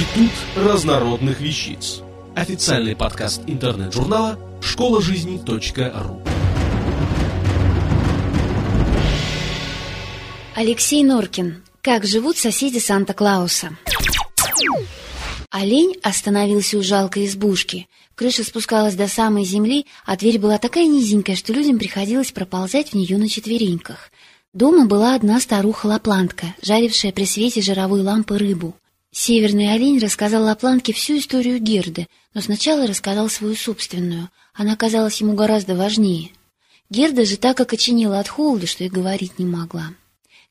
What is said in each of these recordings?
Институт разнородных вещиц. Официальный подкаст интернет-журнала школа жизни.ру. Алексей Норкин. Как живут соседи Санта-Клауса? Олень остановился у жалкой избушки. Крыша спускалась до самой земли, а дверь была такая низенькая, что людям приходилось проползать в нее на четвереньках. Дома была одна старуха-лаплантка, жарившая при свете жировой лампы рыбу. Северный олень рассказал Лаплантке всю историю Герды, но сначала рассказал свою собственную. Она казалась ему гораздо важнее. Герда же так окоченела от холода, что и говорить не могла.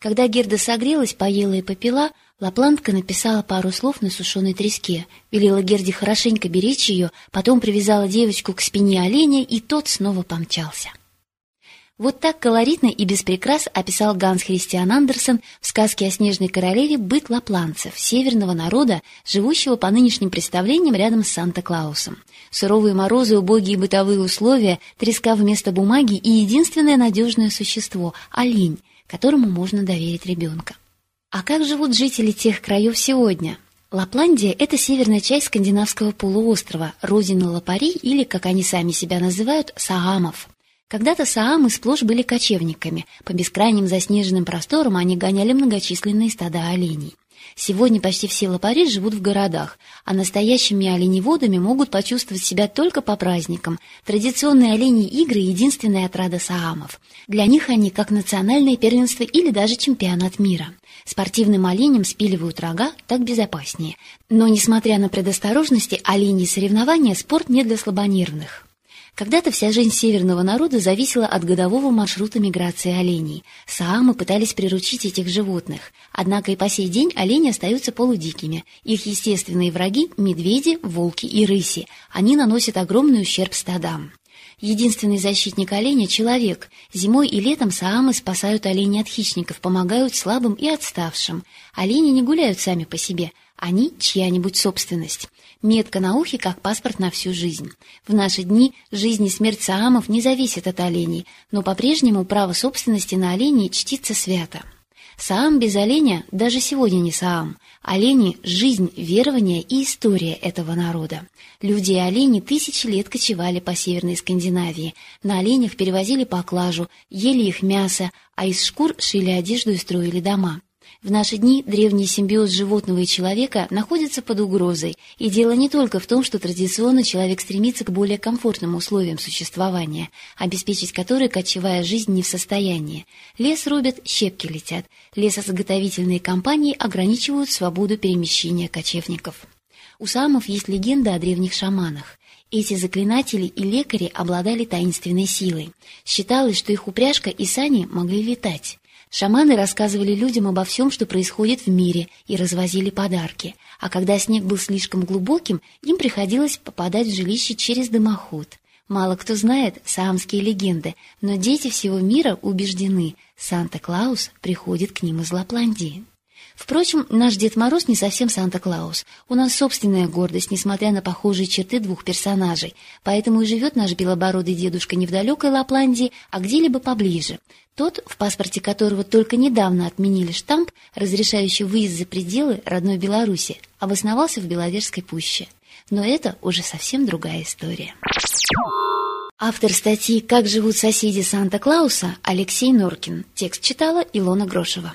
Когда Герда согрелась, поела и попила, Лаплантка написала пару слов на сушеной треске, велела Герде хорошенько беречь ее, потом привязала девочку к спине оленя, и тот снова помчался. Вот так колоритно и без прикрас описал Ганс Христиан Андерсен в сказке о снежной королеве быт лапланцев, северного народа, живущего по нынешним представлениям рядом с Санта-Клаусом. Суровые морозы, убогие бытовые условия, треска вместо бумаги и единственное надежное существо — олень, которому можно доверить ребенка. А как живут жители тех краев сегодня? Лапландия – это северная часть скандинавского полуострова, родина лапарей или, как они сами себя называют, саамов. Когда-то саамы сплошь были кочевниками. По бескрайним заснеженным просторам они гоняли многочисленные стада оленей. Сегодня почти все лопари живут в городах, а настоящими оленеводами могут почувствовать себя только по праздникам. Традиционные оленьи игры – единственная отрада саамов. Для них они как национальное первенство или даже чемпионат мира. Спортивным оленям спиливают рога, так безопаснее. Но, несмотря на предосторожности, оленьи соревнования – спорт не для слабонервных. Когда-то вся жизнь северного народа зависела от годового маршрута миграции оленей. Саамы пытались приручить этих животных. Однако и по сей день олени остаются полудикими. Их естественные враги – медведи, волки и рыси. Они наносят огромный ущерб стадам. Единственный защитник оленя – человек. Зимой и летом саамы спасают оленей от хищников, помогают слабым и отставшим. Олени не гуляют сами по себе – они – чья-нибудь собственность. Метка на ухе, как паспорт на всю жизнь. В наши дни жизнь и смерть саамов не зависит от оленей, но по-прежнему право собственности на оленей чтится свято. Саам без оленя даже сегодня не Саам. Олени – жизнь, верование и история этого народа. Люди и олени тысячи лет кочевали по Северной Скандинавии. На оленях перевозили поклажу, ели их мясо, а из шкур шили одежду и строили дома. В наши дни древний симбиоз животного и человека находится под угрозой, и дело не только в том, что традиционно человек стремится к более комфортным условиям существования, обеспечить которые кочевая жизнь не в состоянии. Лес рубят, щепки летят. Лесозаготовительные компании ограничивают свободу перемещения кочевников. У самов есть легенда о древних шаманах. Эти заклинатели и лекари обладали таинственной силой. Считалось, что их упряжка и сани могли летать. Шаманы рассказывали людям обо всем, что происходит в мире, и развозили подарки. А когда снег был слишком глубоким, им приходилось попадать в жилище через дымоход. Мало кто знает саамские легенды, но дети всего мира убеждены, Санта-Клаус приходит к ним из Лапландии. Впрочем, наш Дед Мороз не совсем Санта-Клаус. У нас собственная гордость, несмотря на похожие черты двух персонажей. Поэтому и живет наш белобородый дедушка не в далекой Лапландии, а где-либо поближе. Тот, в паспорте которого только недавно отменили штамп, разрешающий выезд за пределы родной Беларуси, обосновался в Беловежской пуще. Но это уже совсем другая история. Автор статьи «Как живут соседи Санта-Клауса» Алексей Норкин. Текст читала Илона Грошева.